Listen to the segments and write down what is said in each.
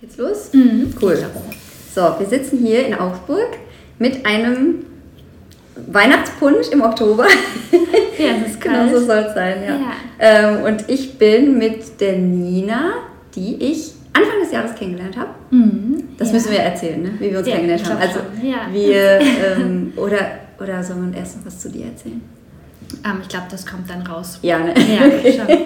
Geht's los? Mhm. Cool. So, wir sitzen hier in Augsburg mit einem Weihnachtspunsch im Oktober. Ja, es ist genau kalt. so soll es sein, ja. Ja. Ähm, und ich bin mit der Nina, die ich Anfang des Jahres kennengelernt habe. Mhm. Das ja. müssen wir erzählen, ne? wie wir uns Ja, kennengelernt haben. Also wir, ähm, oder, oder sollen wir erst noch was zu dir erzählen? Ähm, ich glaube, das kommt dann raus. Ja, ne? Ja, schon.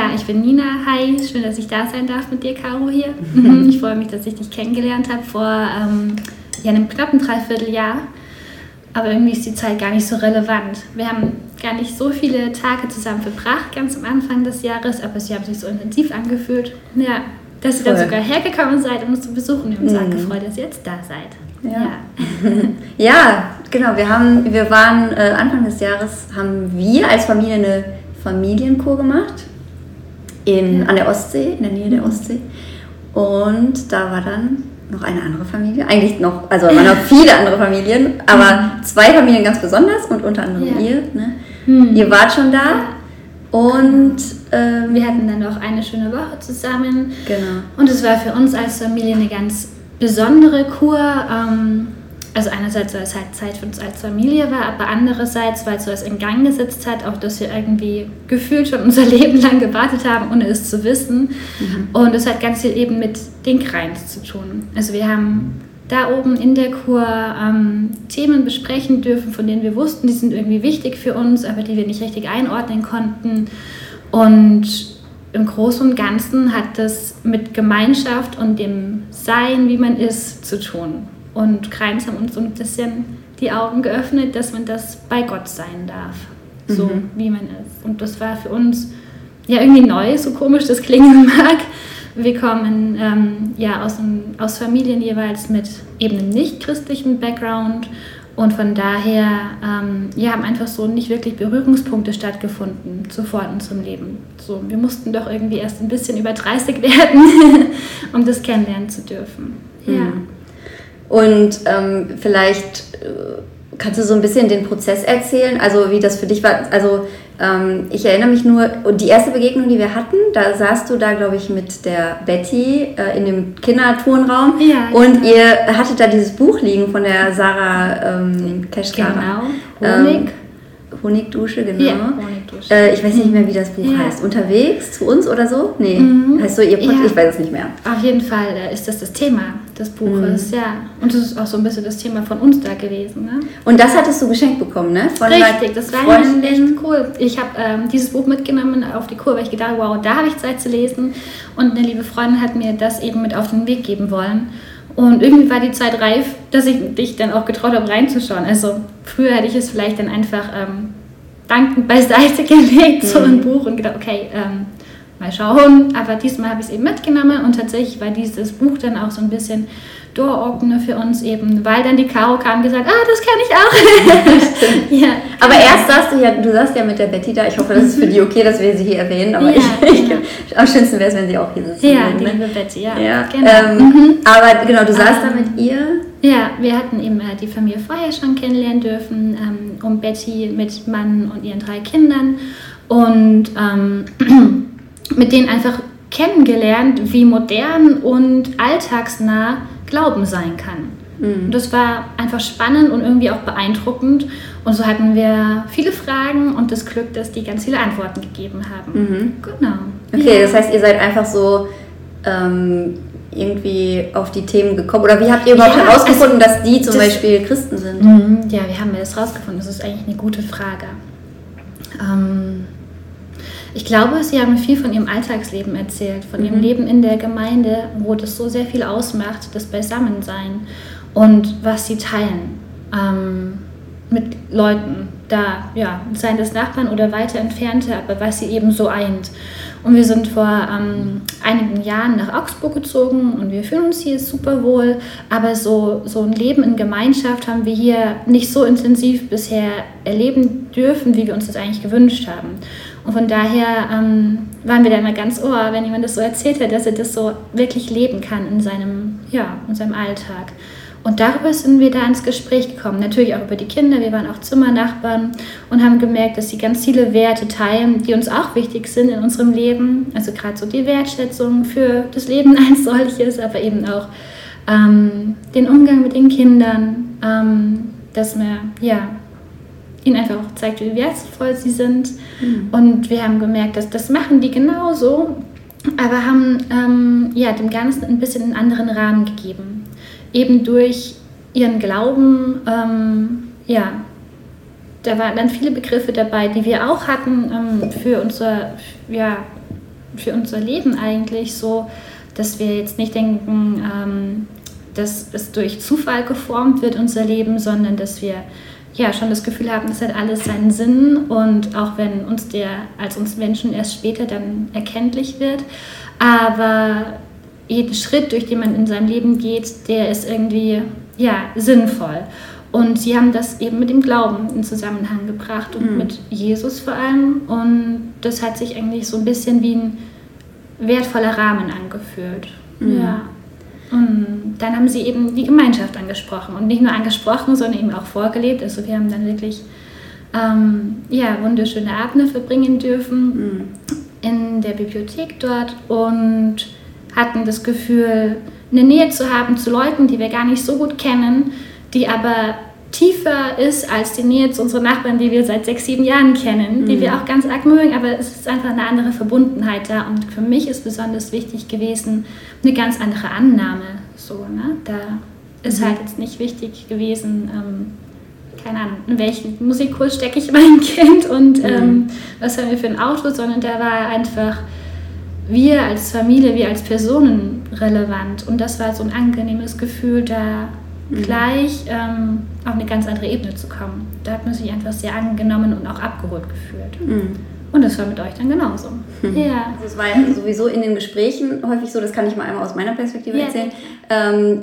Ja, ich bin Nina. Hi, schön, dass ich da sein darf mit dir, Caro, hier. Mhm, Ich freue mich, dass ich dich kennengelernt habe vor ähm, ja, einem knappen Dreivierteljahr. Aber irgendwie ist die Zeit gar nicht so relevant. Wir haben gar nicht so viele Tage zusammen verbracht, ganz am Anfang des Jahres, aber sie haben sich so intensiv angefühlt. Ja, dass ihr dann sogar hergekommen seid, um uns zu besuchen. Wir haben uns Mhm. gefreut, dass ihr jetzt da seid. Ja. Ja, genau. Wir haben, wir waren äh, Anfang des Jahres haben wir als Familie eine Familienkur gemacht in, an der Ostsee, in der Nähe der Ostsee. Und da war dann noch eine andere Familie. Eigentlich noch, also waren noch viele andere Familien, aber zwei Familien ganz besonders und unter anderem Ja. ihr. Ne? Hm. Ihr wart schon da und ähm, Wir hatten dann noch eine schöne Woche zusammen. genau. Und es war für uns als Familie eine ganz besondere Kur. Ähm, also einerseits, weil es halt Zeit für uns als Familie war, aber andererseits, weil es so was in Gang gesetzt hat, auch dass wir irgendwie gefühlt schon unser Leben lang gewartet haben, ohne es zu wissen. Und es hat ganz viel eben mit den Kreins zu tun. Also wir haben da oben in der Kur ähm, Themen besprechen dürfen, von denen wir wussten, die sind irgendwie wichtig für uns, aber die wir nicht richtig einordnen konnten. Und im Großen und Ganzen hat das mit Gemeinschaft und dem Sein, wie man ist, zu tun. Und Kreins haben uns so ein bisschen die Augen geöffnet, dass man das bei Gott sein darf, so Mhm. wie man ist. Und das war für uns ja irgendwie neu, so komisch das klingen mag. Wir kommen ähm, ja aus, einem, aus Familien jeweils mit eben einem nicht-christlichen Background und von daher ähm, ja, haben einfach so nicht wirklich Berührungspunkte stattgefunden zuvor in unserem Leben. So, wir mussten doch irgendwie erst ein bisschen über 30 werden, um das kennenlernen zu dürfen. Ja. Mhm. Und ähm, vielleicht äh, kannst du so ein bisschen den Prozess erzählen, also wie das für dich war. Also ähm, ich erinnere mich nur, die erste Begegnung, die wir hatten, da saßt du da, glaube ich, mit der Betty äh, in dem Kinderturnraum. Ja, und genau. ihr hattet da dieses Buch liegen von der Sarah ähm, Keschkara. Genau. Honig. Ähm, Honigdusche, genau. Ja, Äh, ich weiß nicht mehr, wie das Buch Ja. heißt. Unterwegs zu uns oder so? Nee. Mhm. Heißt so ihr Pod Ja. Ich weiß es nicht mehr. Auf jeden Fall äh, ist das das Thema des Buches, Mhm. ja. Und das ist auch so ein bisschen das Thema von uns da gewesen. Ne? Und das hattest du geschenkt bekommen, ne? Von Richtig, das war Freundin. echt cool. Ich habe ähm, dieses Buch mitgenommen auf die Kur, weil ich gedacht wow, da habe ich Zeit zu lesen. Und eine liebe Freundin hat mir das eben mit auf den Weg geben wollen. Und irgendwie war die Zeit reif, dass ich dich dann auch getraut habe, reinzuschauen. Also früher hätte ich es vielleicht dann einfach ähm, dankend beiseite gelegt, so ein Mhm. Buch, und gedacht, okay, ähm, mal schauen. Aber diesmal habe ich es eben mitgenommen und tatsächlich war dieses Buch dann auch so ein bisschen Door-Opener für uns eben, weil dann die Caro kam und gesagt, ah, das kann ich auch. ja, Aber erst saßt du ja, du saßt ja mit der Betty da. Ich hoffe, das ist für die okay, dass wir sie hier erwähnen. Aber Ja, ich, ich, genau. am schönsten wäre es, wenn sie auch hier sitzen Ja, die ne? liebe Betty, ja. Ja, genau. ähm, mhm. aber genau, du saßt da Ähm, mit ihr. Ja, wir hatten eben äh, die Familie vorher schon kennenlernen dürfen, ähm, um Betty mit Mann und ihren drei Kindern und ähm, mit denen einfach kennengelernt, wie modern und alltagsnah Glauben sein kann. Mhm. Das war einfach spannend und irgendwie auch beeindruckend. Und so hatten wir viele Fragen und das Glück, dass die ganz viele Antworten gegeben haben. Mhm. Genau. Okay, ja. das heißt, ihr seid einfach so ähm, irgendwie auf die Themen gekommen. Oder wie habt ihr überhaupt Ja, herausgefunden, dass die zum das- Beispiel Christen sind? Mhm, Ja, wie haben wir das rausgefunden? Das ist eigentlich eine gute Frage. Ähm, ich glaube, Sie haben viel von Ihrem Alltagsleben erzählt, von Ihrem Mhm. Leben in der Gemeinde, wo das so sehr viel ausmacht, das Beisammensein und was Sie teilen ähm, mit Leuten da, ja, seien das Nachbarn oder weiter entfernte, aber was Sie eben so eint. Und wir sind vor ähm, einigen Jahren nach Augsburg gezogen und wir fühlen uns hier super wohl, aber so, so ein Leben in Gemeinschaft haben wir hier nicht so intensiv bisher erleben dürfen, wie wir uns das eigentlich gewünscht haben. Und von daher ähm, waren wir da immer ganz ohr, wenn jemand das so erzählt hat, dass er das so wirklich leben kann in seinem, ja, in seinem Alltag. Und darüber sind wir da ins Gespräch gekommen. Natürlich auch über die Kinder. Wir waren auch Zimmernachbarn und haben gemerkt, dass sie ganz viele Werte teilen, die uns auch wichtig sind in unserem Leben. Also gerade so die Wertschätzung für das Leben als solches, aber eben auch ähm, den Umgang mit den Kindern, ähm, dass man ja, ihnen einfach auch zeigt, wie wertvoll sie sind. Mhm. Und wir haben gemerkt, dass das machen die genauso, aber haben ähm, ja, dem Ganzen ein bisschen einen anderen Rahmen gegeben eben durch ihren Glauben, ähm, ja, da waren dann viele Begriffe dabei, die wir auch hatten ähm, für, unser, ja, für unser Leben eigentlich, so dass wir jetzt nicht denken, ähm, dass es durch Zufall geformt wird, unser Leben, sondern dass wir ja schon das Gefühl haben, es hat alles seinen Sinn und auch wenn uns der als uns Menschen erst später dann erkenntlich wird, aber jeden Schritt, durch den man in seinem Leben geht, der ist irgendwie ja, sinnvoll. Und sie haben das eben mit dem Glauben in Zusammenhang gebracht und mhm. mit Jesus vor allem. Und das hat sich eigentlich so ein bisschen wie ein wertvoller Rahmen angefühlt. Mhm. Ja. Und dann haben sie eben die Gemeinschaft angesprochen. Und nicht nur angesprochen, sondern eben auch vorgelebt. Also wir haben dann wirklich ähm, ja, wunderschöne Abende verbringen dürfen mhm. in der Bibliothek dort. Und hatten das Gefühl, eine Nähe zu haben zu Leuten, die wir gar nicht so gut kennen, die aber tiefer ist als die Nähe zu unseren Nachbarn, die wir seit sechs, sieben Jahren kennen, die mhm. wir auch ganz arg mögen, aber es ist einfach eine andere Verbundenheit da und für mich ist besonders wichtig gewesen, eine ganz andere Annahme. So, ne? Da ist mhm. halt jetzt nicht wichtig gewesen, ähm, keine Ahnung, in welchen Musikkurs stecke ich mein Kind und mhm. ähm, was haben wir für ein Auto, sondern da war einfach wir als Familie, wir als Personen relevant. Und das war so ein angenehmes Gefühl, da mhm. gleich ähm, auf eine ganz andere Ebene zu kommen. Da hat man sich einfach sehr angenommen und auch abgeholt gefühlt. Mhm. Und das war mit euch dann genauso. Mhm. Ja. Also es war ja sowieso in den Gesprächen häufig so, das kann ich mal einmal aus meiner Perspektive ja, erzählen. Ähm,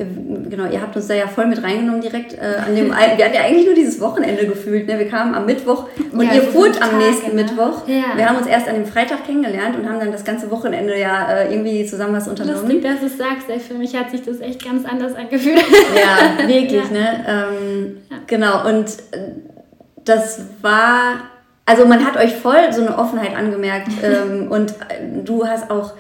genau, ihr habt uns da ja voll mit reingenommen direkt äh, an dem, wir hatten ja eigentlich nur dieses Wochenende gefühlt. Ne? Wir kamen am Mittwoch und ja, ihr fuhrt am nächsten ne? Mittwoch. Ja. Wir haben uns erst an dem Freitag kennengelernt und haben dann das ganze Wochenende ja äh, irgendwie zusammen was unternommen. Lustig, dass du es sagst, ey, für mich hat sich das echt ganz anders angefühlt. Ja, wirklich, ne? Ähm, genau, und äh, das war also man hat euch voll so eine Offenheit angemerkt ähm, und äh, du hast auch,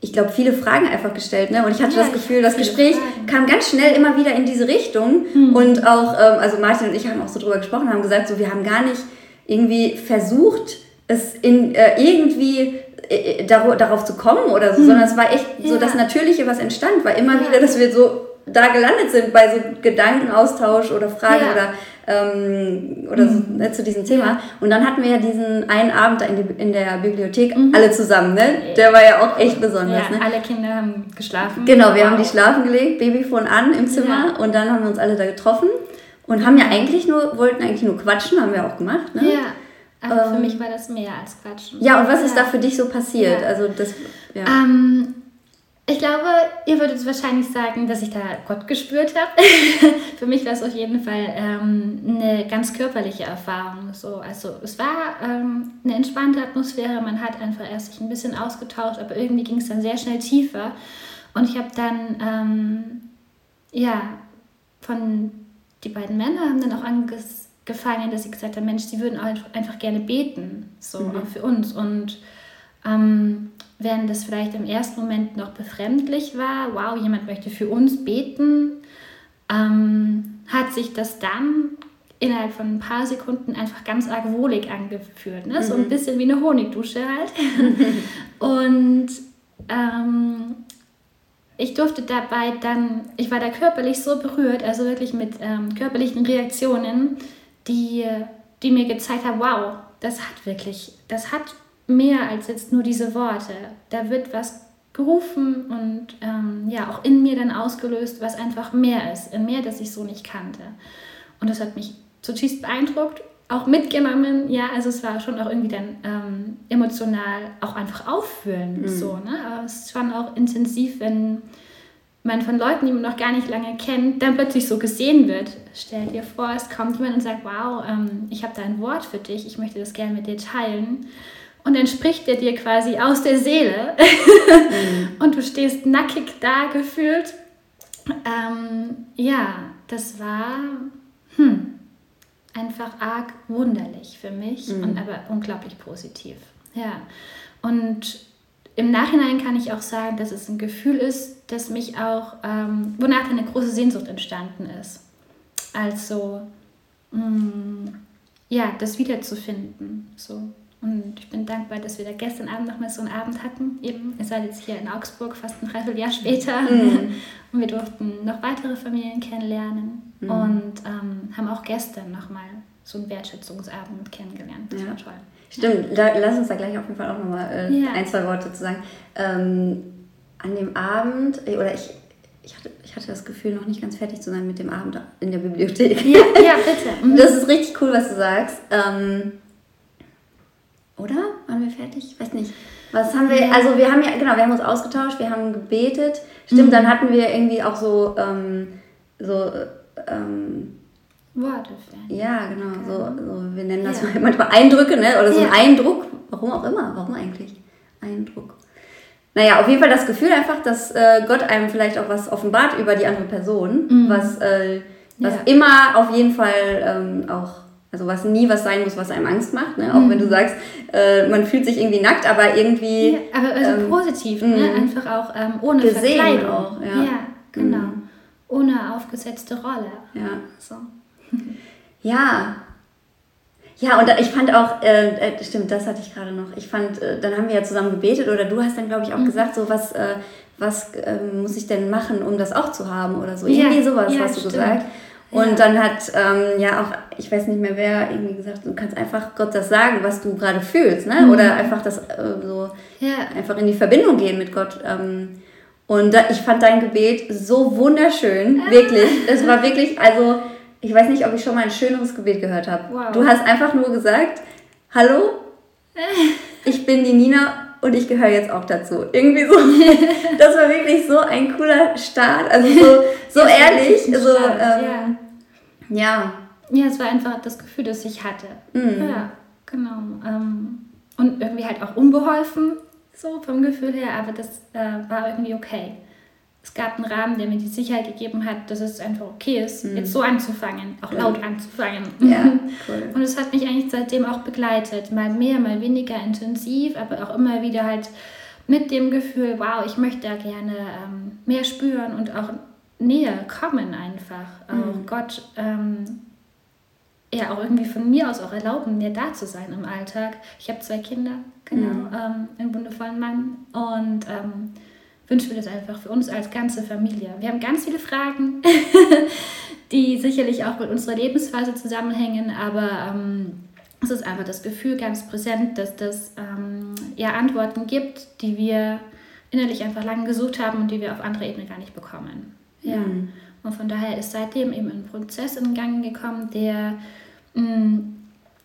ich glaube, viele Fragen einfach gestellt. Ne? Und ich hatte ja, das Gefühl, das Gespräch Fragen. kam ganz schnell immer wieder in diese Richtung. Mhm. Und auch, ähm, also Martin und ich haben auch so drüber gesprochen, haben gesagt, so wir haben gar nicht irgendwie versucht, es in äh, irgendwie äh, darauf zu kommen oder so, mhm. sondern es war echt ja. so das Natürliche, was entstand, war immer ja. wieder, dass wir so da gelandet sind bei so Gedankenaustausch oder Fragen ja. oder ähm, oder so, mhm. ne, zu diesem Thema. Ja. Und dann hatten wir ja diesen einen Abend da in, die, in der Bibliothek mhm. alle zusammen, ne? Der war ja auch echt besonders. Ja, ne? alle Kinder haben geschlafen. Genau, wir wow. haben die schlafen gelegt, Babyfon an im Zimmer ja. und dann haben wir uns alle da getroffen und haben ja eigentlich nur, wollten eigentlich nur quatschen, haben wir auch gemacht, ne? Ja. Aber ähm, für mich war das mehr als Quatschen. Ja, und was ist da für dich so passiert? Also das, ja. Ähm, ich glaube, ihr würdet wahrscheinlich sagen, dass ich da Gott gespürt habe. Für mich war es auf jeden Fall ähm, eine ganz körperliche Erfahrung. So, also es war ähm, eine entspannte Atmosphäre. Man hat einfach erst sich ein bisschen ausgetauscht, aber irgendwie ging es dann sehr schnell tiefer. Und ich habe dann, ähm, ja, von die beiden Männer haben dann auch angefangen, dass sie gesagt haben, Mensch, sie würden einfach gerne beten, so mhm. auch für uns. Und ähm, während das vielleicht im ersten Moment noch befremdlich war, wow, jemand möchte für uns beten, ähm, hat sich das dann innerhalb von ein paar Sekunden einfach ganz arg wohlig angefühlt. Ne? Mhm. So ein mhm. bisschen wie eine Honigdusche halt. Und ähm, ich durfte dabei dann, ich war da körperlich so berührt, also wirklich mit ähm, körperlichen Reaktionen, die, die mir gezeigt haben, wow, das hat wirklich, das hat mehr als jetzt nur diese Worte. Da wird was gerufen und ähm, ja, auch in mir dann ausgelöst, was einfach mehr ist, mehr, das ich so nicht kannte. Und das hat mich zutiefst beeindruckt, auch mitgenommen. Ja, also es war schon auch irgendwie dann ähm, emotional auch einfach auffüllend. Mhm. So, ne? Aber es ist schon auch intensiv, wenn man von Leuten, die man noch gar nicht lange kennt, dann plötzlich so gesehen wird. Stell dir vor, es kommt jemand und sagt, wow, ähm, ich habe da ein Wort für dich, ich möchte das gerne mit dir teilen. Und dann spricht er dir quasi aus der Seele mhm. und du stehst nackig da gefühlt. Ähm, ja, das war hm, einfach arg wunderlich für mich mhm. und aber unglaublich positiv. Ja. Und im Nachhinein kann ich auch sagen, dass es ein Gefühl ist, das mich auch, ähm, wonach eine große Sehnsucht entstanden ist. Also, mh, mm, ja, das wiederzufinden. So. Und ich bin dankbar, dass wir da gestern Abend noch mal so einen Abend hatten. Eben, ihr seid jetzt hier in Augsburg, fast ein Dreivierteljahr später. Mhm. Und wir durften noch weitere Familien kennenlernen. Mhm. Und ähm, haben auch gestern noch mal so einen Wertschätzungsabend kennengelernt. Das ja. war toll. Stimmt, da, lass uns da gleich auf jeden Fall auch noch mal äh, ja. ein, zwei Worte zu sagen. Ähm, an dem Abend, äh, oder ich, ich hatte, ich hatte das Gefühl, noch nicht ganz fertig zu sein mit dem Abend in der Bibliothek. Ja, ja bitte. Mhm. Das ist richtig cool, was du sagst. Ähm, oder? Waren wir fertig? Ich weiß nicht. Was haben wir, also wir haben ja, genau, wir haben uns ausgetauscht, wir haben gebetet. Stimmt, mhm. dann hatten wir irgendwie auch so, ähm, so, ähm, Worte. Ja, genau, so, so, wir nennen das ja. manchmal Eindrücke, ne? oder so ja. ein Eindruck. Warum auch immer, warum eigentlich? Eindruck. Naja, auf jeden Fall das Gefühl einfach, dass äh, Gott einem vielleicht auch was offenbart über die andere Person, mhm. was, äh, was ja. immer auf jeden Fall ähm, auch also was nie was sein muss, was einem Angst macht, ne? auch mhm. wenn du sagst, äh, man fühlt sich irgendwie nackt, aber irgendwie... Ja, aber also ähm, positiv, ne? Mhm. einfach auch ähm, ohne gesehen Verkleidung. Auch, ja. ja genau. Mhm. Ohne aufgesetzte Rolle. Ja. So. ja. Ja, und ich fand auch, äh, äh, stimmt, das hatte ich gerade noch. Ich fand, äh, dann haben wir ja zusammen gebetet oder du hast dann, glaube ich, auch mhm. gesagt, so was, äh, was ähm, muss ich denn machen, um das auch zu haben oder so. Irgendwie ja. sowas hast du stimmt. gesagt. Und ja. dann hat ähm, ja auch, ich weiß nicht mehr wer, irgendwie gesagt, du kannst einfach Gott das sagen, was du gerade fühlst, ne? Mhm. Oder einfach das äh, so ja. einfach in die Verbindung gehen mit Gott. Ähm, und da, ich fand dein Gebet so wunderschön, ah. wirklich. Es war wirklich, also ich weiß nicht, ob ich schon mal ein schöneres Gebet gehört habe. Wow. Du hast einfach nur gesagt, hallo, ich bin die Nina und ich gehöre jetzt auch dazu. Irgendwie so. Das war wirklich so ein cooler Start. Also so, so ehrlich. So, ähm, ja. ja. Ja, es war einfach das Gefühl, das ich hatte. Mhm. Ja, genau. Ähm, und irgendwie halt auch unbeholfen, so vom Gefühl her, aber das äh, war irgendwie okay es gab einen Rahmen, der mir die Sicherheit gegeben hat, dass es einfach okay ist, mhm. jetzt so anzufangen, auch laut anzufangen. Ja, cool. Und es hat mich eigentlich seitdem auch begleitet, mal mehr, mal weniger intensiv, aber auch immer wieder halt mit dem Gefühl, wow, ich möchte da gerne ähm, mehr spüren und auch näher kommen einfach. Mhm. Auch Gott ähm, ja auch irgendwie von mir aus auch erlauben, mir da zu sein im Alltag. Ich habe zwei Kinder, genau, mhm. ähm, einen wundervollen Mann und wünschen wir das einfach für uns als ganze Familie. Wir haben ganz viele Fragen, die sicherlich auch mit unserer Lebensphase zusammenhängen, aber ähm, es ist einfach das Gefühl ganz präsent, dass das ähm, ja Antworten gibt, die wir innerlich einfach lange gesucht haben und die wir auf andere Ebene gar nicht bekommen. Ja. Mhm. Und von daher ist seitdem eben ein Prozess in Gang gekommen, der mh, mm,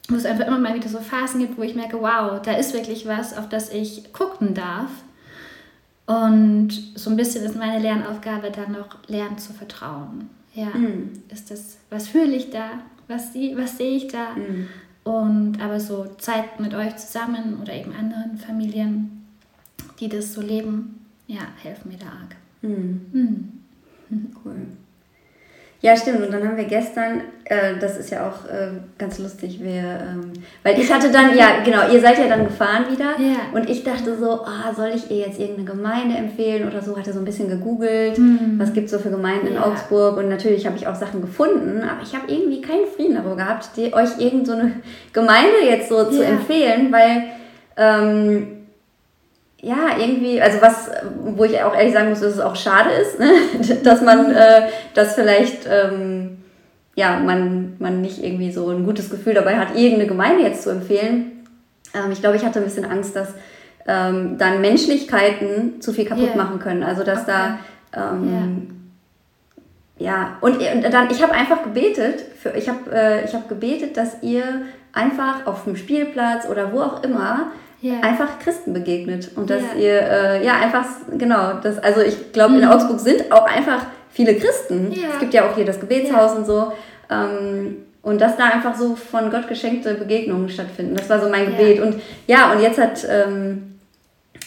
wo es einfach immer mal wieder so Phasen gibt, wo ich merke, wow, da ist wirklich was, auf das ich gucken darf und so ein bisschen ist meine Lernaufgabe dann noch lernen zu vertrauen. Ja, mhm. ist das, was fühle ich da? Was, was sehe ich da? Mhm. Und aber so Zeit mit euch zusammen oder eben anderen Familien, die das so leben, ja, helfen mir da arg. Mhm. Ja, stimmt. Und dann haben wir gestern, äh, das ist ja auch äh, ganz lustig, wir, ähm, weil ich hatte dann, ja, genau, ihr seid ja dann gefahren wieder. Ja. Und ich dachte so, ah, soll ich ihr jetzt irgendeine Gemeinde empfehlen oder so? Hatte so ein bisschen gegoogelt, mhm. was gibt es so für Gemeinden ja. in Augsburg. Und natürlich habe ich auch Sachen gefunden, aber ich habe irgendwie keinen Frieden darüber gehabt, die, euch irgendeine so Gemeinde jetzt so ja. zu empfehlen, weil ähm, ja, irgendwie, also was, wo ich auch ehrlich sagen muss, dass es auch schade ist, ne? dass man äh, das vielleicht, ähm, ja, man, man nicht irgendwie so ein gutes Gefühl dabei hat, irgendeine Gemeinde jetzt zu empfehlen. Ähm, ich glaube, ich hatte ein bisschen Angst, dass ähm, dann Menschlichkeiten zu viel kaputt yeah. machen können. Also, dass okay. da, ähm, yeah. ja, und, und dann, ich habe einfach gebetet, für, ich habe äh, hab gebetet, dass ihr einfach auf dem Spielplatz oder wo auch immer yeah. einfach Christen begegnet. Und dass yeah. ihr, äh, ja, einfach, genau, das, also ich glaube, mhm. in Augsburg sind auch einfach viele Christen. Yeah. Es gibt ja auch hier das Gebetshaus und so. Ähm, und dass da einfach so von Gott geschenkte Begegnungen stattfinden. Das war so mein Gebet. Und ja, und jetzt hat, ähm,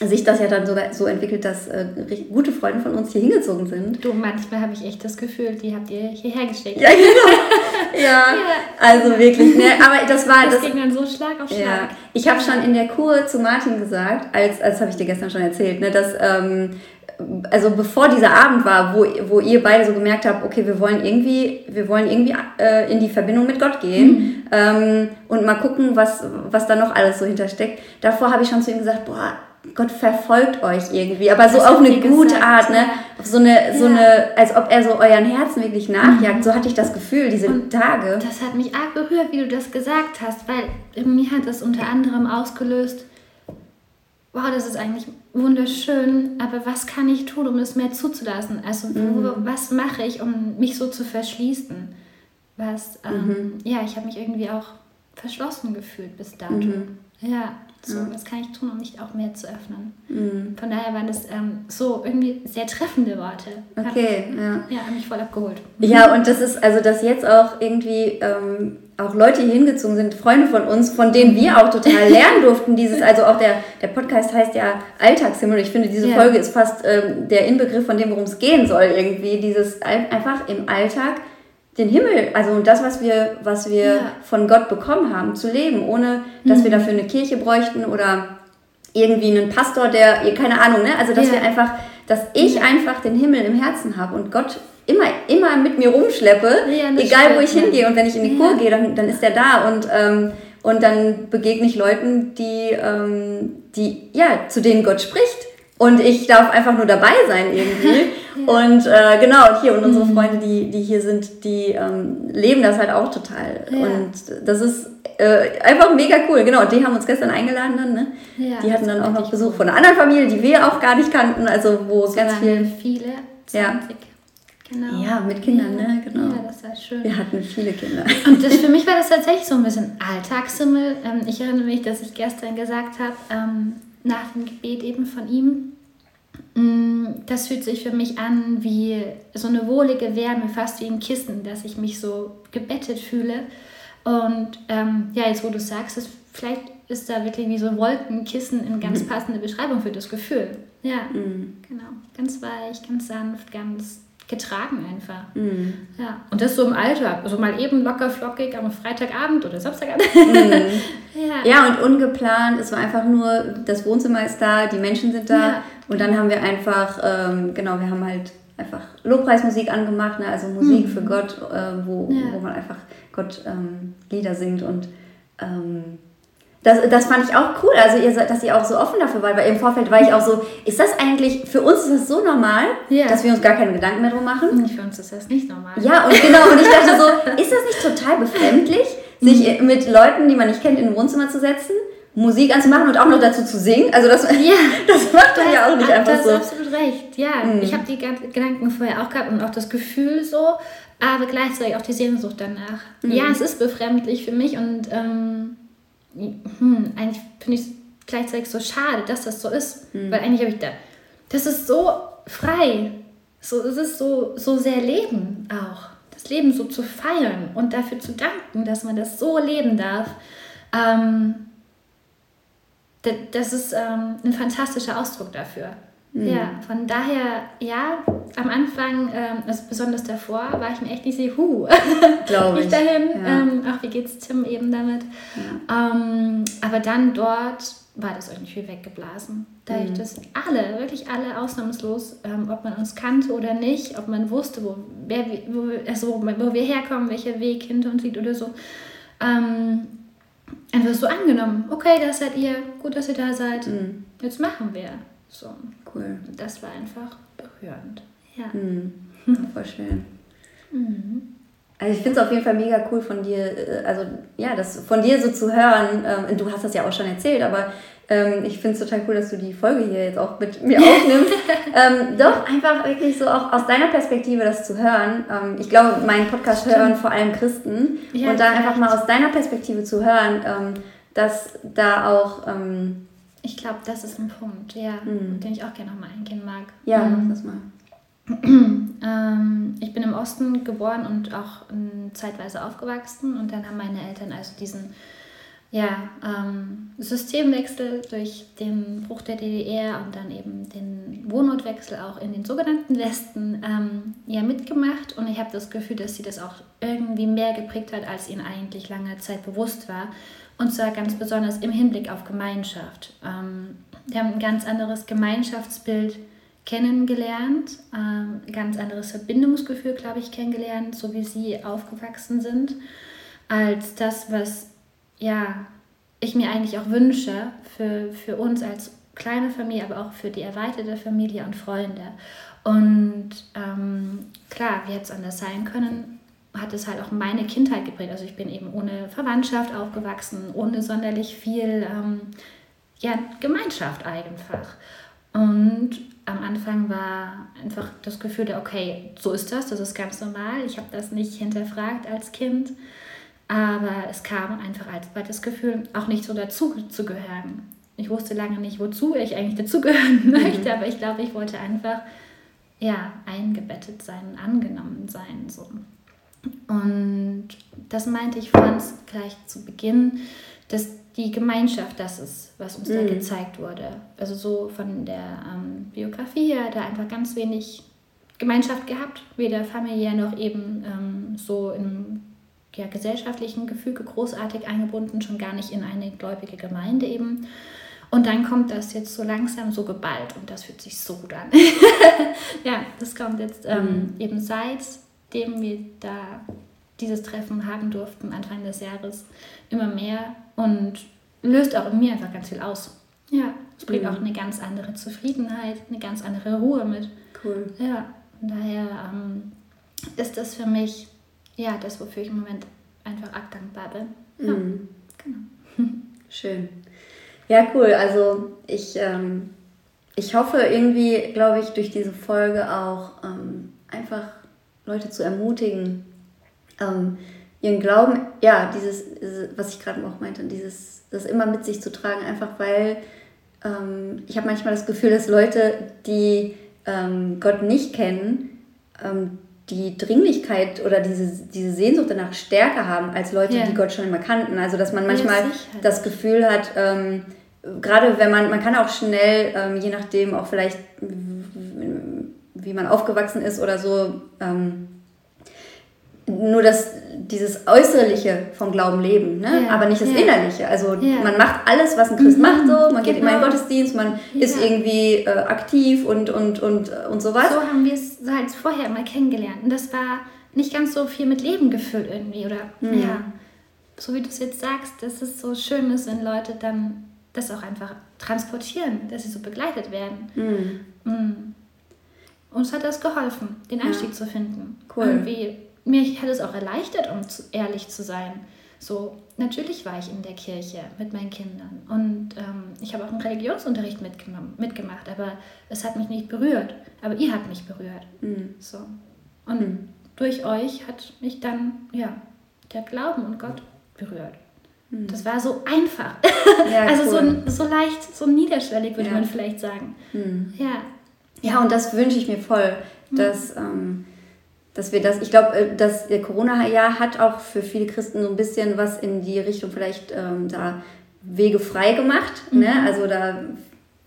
sich das ja dann sogar so entwickelt, dass äh, gute Freunde von uns hier hingezogen sind. Du, manchmal habe ich echt das Gefühl, die habt ihr hierher geschickt. Ja, genau. ja, ja, also wirklich. Ne? Aber das war... Das, das ging dann so Schlag auf Schlag. Ja. Ich habe schon in der Kur zu Martin gesagt, als, als habe ich dir gestern schon erzählt, ne, dass... Ähm, also bevor dieser Abend war, wo, wo ihr beide so gemerkt habt, okay, wir wollen irgendwie, wir wollen irgendwie äh, in die Verbindung mit Gott gehen mhm. ähm, und mal gucken, was, was da noch alles so hintersteckt. Davor habe ich schon zu ihm gesagt, boah, Gott verfolgt euch irgendwie, aber so auf eine gute gesagt, Art, ne? Auf so eine, so ja. eine, als ob er so euren Herzen wirklich nachjagt. Mhm. So hatte ich das Gefühl, diese und Tage. Das hat mich arg berührt, wie du das gesagt hast, weil mir hat das unter anderem ausgelöst, wow, das ist eigentlich wunderschön, aber was kann ich tun, um es mehr zuzulassen? Also mhm. wo, was mache ich, um mich so zu verschließen? Was, ähm, mhm. ja, ich habe mich irgendwie auch verschlossen gefühlt bis dato. Mhm. Ja. So, was kann ich tun, um mich auch mehr zu öffnen? Mhm. Von daher waren das ähm, so irgendwie sehr treffende Worte. Okay, hat, ja. Ja, haben mich voll abgeholt. Ja, und das ist, also dass jetzt auch irgendwie ähm, auch Leute hier hingezogen sind, Freunde von uns, von denen wir auch total lernen durften. Dieses, also auch der, der Podcast heißt ja Alltagshimmel. Ich finde, diese ja. Folge ist fast ähm, der Inbegriff von dem, worum es gehen soll irgendwie. Dieses einfach im Alltag den Himmel, also das, was wir, was wir ja. von Gott bekommen haben, zu leben, ohne dass mhm. wir dafür eine Kirche bräuchten oder irgendwie einen Pastor, der, keine Ahnung, ne? Also dass ja. wir einfach, dass ich ja. einfach den Himmel im Herzen habe und Gott immer, immer mit mir rumschleppe, egal wo ich hingehe. Und wenn ich in die Kur gehe, dann, dann ist er da und ähm, und dann begegne ich Leuten, die, ähm, die, ja, zu denen Gott spricht. Und ich darf einfach nur dabei sein irgendwie. Und äh, genau, hier und unsere mhm. Freunde, die, die hier sind, die ähm, leben das halt auch total. Ja. Und das ist äh, einfach mega cool. Genau, und die haben uns gestern eingeladen dann, ne? Ja, die hatten dann auch noch Besuch von einer anderen Familie, die wir auch gar nicht kannten. Also wo es ganz viel. Viele, 20. Ja. Genau. Ja, mit Kindern, ja. ne? Genau. Ja, das war schön. Wir hatten viele Kinder. Und das, für mich war das tatsächlich so ein bisschen Alltagssimmel. Ähm, ich erinnere mich, dass ich gestern gesagt habe, ähm, nach dem Gebet eben von ihm. Mm, das fühlt sich für mich an wie so eine wohlige Wärme, fast wie ein Kissen, dass ich mich so gebettet fühle. Und ähm, ja, jetzt wo du sagst, ist, vielleicht ist da wirklich wie so ein Wolkenkissen eine ganz mhm. passende Beschreibung für das Gefühl. Ja, mhm. genau. Ganz weich, ganz sanft, ganz getragen einfach. Mhm. Ja. Und das so im Alltag, also mal eben locker flockig am Freitagabend oder Samstagabend. Mhm. ja. ja, und ungeplant. Es war einfach nur, das Wohnzimmer ist da, die Menschen sind da. Ja. Und dann haben wir einfach, ähm, genau, wir haben halt einfach Lobpreismusik angemacht, ne? also Musik mhm. für Gott, äh, wo, ja. wo man einfach Gott ähm, Lieder singt und ähm, das, das fand ich auch cool, also ihr, dass ihr auch so offen dafür wart, weil im Vorfeld war ich auch so, ist das eigentlich, für uns ist das so normal, yeah. dass wir uns gar keine Gedanken mehr drum machen? Für uns ist das nicht normal. Ja, und genau, und ich dachte so, ist das nicht total befremdlich, sich mhm. mit Leuten, die man nicht kennt, in ein Wohnzimmer zu setzen, Musik anzumachen und auch noch dazu zu singen? Also das, ja, das macht man ja auch nicht einfach so. Du hast absolut recht, ja. Mhm. Ich habe die Gedanken vorher auch gehabt und auch das Gefühl so, aber gleichzeitig auch die Sehnsucht danach. Mhm. Ja, es ist befremdlich für mich und ähm, hm, eigentlich finde ich es gleichzeitig so schade, dass das so ist. Mhm. Weil eigentlich habe ich da, das ist so frei. So, es ist so, so sehr Leben auch. Das Leben so zu feiern und dafür zu danken, dass man das so leben darf. Ähm, das ist ähm, ein fantastischer Ausdruck dafür. Ja, von daher, ja, am Anfang, ähm, also besonders davor, war ich mir echt nicht so, huh, glaube ich. dahin. Ja. Ähm, auch wie geht's Tim eben damit. Ja. Ähm, aber dann dort war das irgendwie weggeblasen. Dadurch, mhm. dass alle, wirklich alle ausnahmslos, ähm, ob man uns kannte oder nicht, ob man wusste, wo, wer, wo, also, wo wir herkommen, welcher Weg hinter uns liegt oder so, ähm, einfach so angenommen. Okay, das seid ihr, gut, dass ihr da seid. Mhm. Jetzt machen wir. So. Cool. Das war einfach berührend. Ja. Mhm. Voll schön. Mhm. Also ich finde es auf jeden Fall mega cool von dir, äh, also ja, das von dir so zu hören. Ähm, du hast das ja auch schon erzählt, aber ähm, ich finde es total cool, dass du die Folge hier jetzt auch mit mir aufnimmst. ähm, doch einfach wirklich so auch aus deiner Perspektive das zu hören. Ähm, ich glaube, meinen Podcast Stimmt. hören vor allem Christen ja, und dann einfach mal aus deiner Perspektive zu hören, ähm, dass da auch ähm, ich glaube, das ist ein Punkt, ja, mhm. den ich auch gerne nochmal eingehen mag. Ja, mhm. das mal. ähm, ich bin im Osten geboren und auch ähm, zeitweise aufgewachsen und dann haben meine Eltern also diesen ja, ähm, Systemwechsel durch den Bruch der DDR und dann eben den Wohnortwechsel auch in den sogenannten Westen ähm, ja mitgemacht. Und ich habe das Gefühl, dass sie das auch irgendwie mehr geprägt hat, als ihnen eigentlich lange Zeit bewusst war. Und zwar ganz besonders im Hinblick auf Gemeinschaft. Ähm, wir haben ein ganz anderes Gemeinschaftsbild kennengelernt, ähm, ganz anderes Verbindungsgefühl, glaube ich, kennengelernt, so wie sie aufgewachsen sind, als das, was ja, ich mir eigentlich auch wünsche für, für uns als kleine Familie, aber auch für die erweiterte Familie und Freunde. Und ähm, klar, wie hätte es anders sein können, hat es halt auch meine Kindheit geprägt. Also ich bin eben ohne Verwandtschaft aufgewachsen, ohne sonderlich viel ähm, ja, Gemeinschaft einfach. Und am Anfang war einfach das Gefühl, der, okay, so ist das, das ist ganz normal. Ich habe das nicht hinterfragt als Kind. Aber es kam einfach alsbald das Gefühl, auch nicht so dazu zu gehören. Ich wusste lange nicht, wozu ich eigentlich dazugehören mhm. möchte, aber ich glaube, ich wollte einfach ja, eingebettet sein, angenommen sein. So. Und das meinte ich Franz gleich zu Beginn, dass die Gemeinschaft das ist, was uns mhm. da gezeigt wurde. Also so von der ähm, Biografie her, da einfach ganz wenig Gemeinschaft gehabt, weder familiär noch eben ähm, so im ja, gesellschaftlichen Gefüge großartig eingebunden, schon gar nicht in eine gläubige Gemeinde eben. Und dann kommt das jetzt so langsam so geballt und das fühlt sich so gut an. ja, das kommt jetzt ähm, mhm. eben seitdem wir da dieses Treffen haben durften, Anfang des Jahres, immer mehr und löst auch in mir einfach ganz viel aus. Ja, es bringt mhm. auch eine ganz andere Zufriedenheit, eine ganz andere Ruhe mit. Cool. Ja, von daher ähm, ist das für mich ja, das, wofür ich im Moment einfach arg dankbar bin. Ja, mhm. genau. Schön. Ja, cool. Also ich, ähm, ich hoffe irgendwie, glaube ich, durch diese Folge auch ähm, einfach Leute zu ermutigen, ähm, ihren Glauben, ja, dieses, was ich gerade auch meinte, dieses, das immer mit sich zu tragen, einfach weil ähm, ich habe manchmal das Gefühl, dass Leute, die ähm, Gott nicht kennen, ähm, die Dringlichkeit oder diese, diese Sehnsucht danach stärker haben als Leute, ja. die Gott schon immer kannten. Also dass man manchmal ja, das Gefühl hat, ähm, gerade wenn man, man kann auch schnell, ähm, je nachdem auch vielleicht, wie man aufgewachsen ist oder so, ähm, nur das, dieses Äußerliche vom Glauben leben, ne? Ja, aber nicht das ja. Innerliche. Also ja. man macht alles, was ein Christ mhm, macht, so, man genau. geht immer in den Gottesdienst, man ist irgendwie äh, aktiv und, und, und, und sowas. So haben wir es halt vorher immer kennengelernt. Und das war nicht ganz so viel mit Leben gefüllt irgendwie. Oder mhm. ja, so wie du es jetzt sagst, dass es so schön ist, wenn Leute dann das auch einfach transportieren, dass sie so begleitet werden. Mhm. Uns hat das geholfen, den Einstieg zu finden. Cool. Irgendwie mir hat es auch erleichtert, um zu, ehrlich zu sein. So, natürlich war ich in der Kirche mit meinen Kindern und ähm, ich habe auch einen Religionsunterricht mitgemacht, aber es hat mich nicht berührt. Aber ihr habt mich berührt. Mhm. So. Und mhm. durch euch hat mich dann, ja, der Glauben und Gott berührt. Mhm. Das war so einfach. Ja, also cool. so, so leicht, so niederschwellig, würde ja. man vielleicht sagen. Mhm. Ja. Ja, und das wünsche ich mir voll, mhm. dass. Ähm, dass wir das, ich glaube, äh, das Corona-Jahr hat auch für viele Christen so ein bisschen was in die Richtung vielleicht ähm, da Wege frei gemacht. Ne? Mhm. Ne? Also da,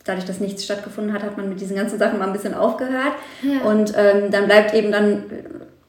dadurch, dass nichts stattgefunden hat, hat man mit diesen ganzen Sachen mal ein bisschen aufgehört. Ja. Und ähm, dann bleibt eben dann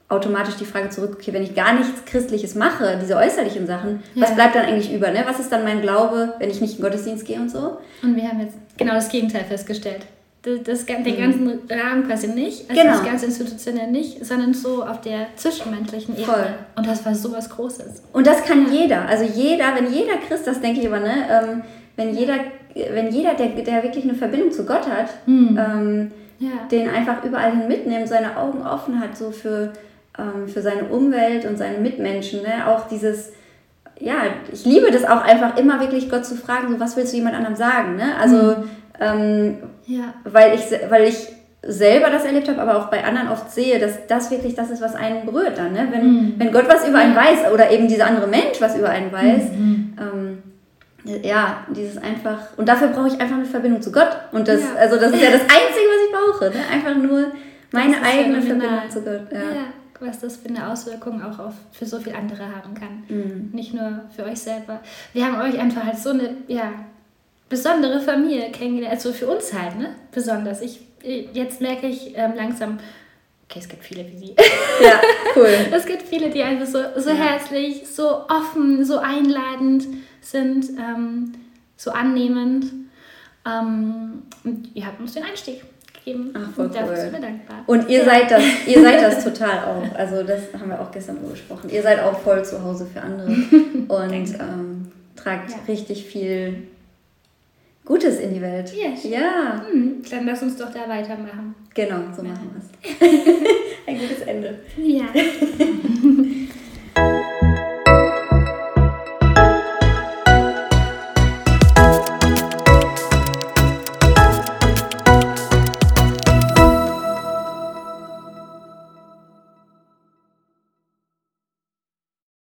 automatisch die Frage zurück, okay, wenn ich gar nichts Christliches mache, diese äußerlichen Sachen, ja. was bleibt dann eigentlich über? Ne? Was ist dann mein Glaube, wenn ich nicht in den Gottesdienst gehe und so? Und wir haben jetzt genau das Gegenteil festgestellt das, den mhm. ganzen Rahmen quasi nicht, also genau. das ganze institutionell nicht, sondern so auf der zwischenmenschlichen Ebene. Voll. Und das war sowas Großes. Und das kann jeder. Also jeder, wenn jeder Christ, das denke ich immer, ne, ähm, wenn jeder, wenn jeder, der, der wirklich eine Verbindung zu Gott hat, mhm. ähm, ja. den einfach überall hin mitnimmt, seine Augen offen hat, so für, ähm, für seine Umwelt und seine Mitmenschen, ne? auch dieses ja, ich liebe das auch einfach immer wirklich Gott zu fragen, so was willst du jemand anderem sagen, ne? Also mhm. Ähm, ja. Weil, ich, weil ich selber das erlebt habe, aber auch bei anderen oft sehe, dass das wirklich das ist, was einen berührt dann. Ne? Wenn, mhm. wenn Gott was über einen weiß oder eben dieser andere Mensch was über einen weiß, mhm. ähm, ja, dieses einfach, und dafür brauche ich einfach eine Verbindung zu Gott. Und das, ja. also das ist ja das Einzige, was ich brauche. Ne? Einfach nur meine eigene Verbindung zu Gott. Ja. ja. was das für eine Auswirkung auch auf, für so viele andere haben kann. Mhm. Nicht nur für euch selber. Wir haben euch einfach als so eine, ja, besondere Familie kennengelernt. Also für uns halt, ne? Besonders. Ich, jetzt merke ich ähm, langsam, okay, es gibt viele wie sie. Ja, cool. es gibt viele, die einfach so, so ja. herzlich, so offen, so einladend sind, ähm, so annehmend. Ähm, und ihr habt uns den Einstieg gegeben. Ach, voll und dafür cool. sind wir dankbar. Und ihr ja. seid das, ihr seid das total auch. Also das haben wir auch gestern drüber gesprochen. Ihr seid auch voll zu Hause für andere und ähm, tragt ja. richtig viel Gutes in die Welt. Yes. Ja. Hm, dann lass uns doch da weitermachen. Genau, so machen wir es. Ein gutes Ende. Ja.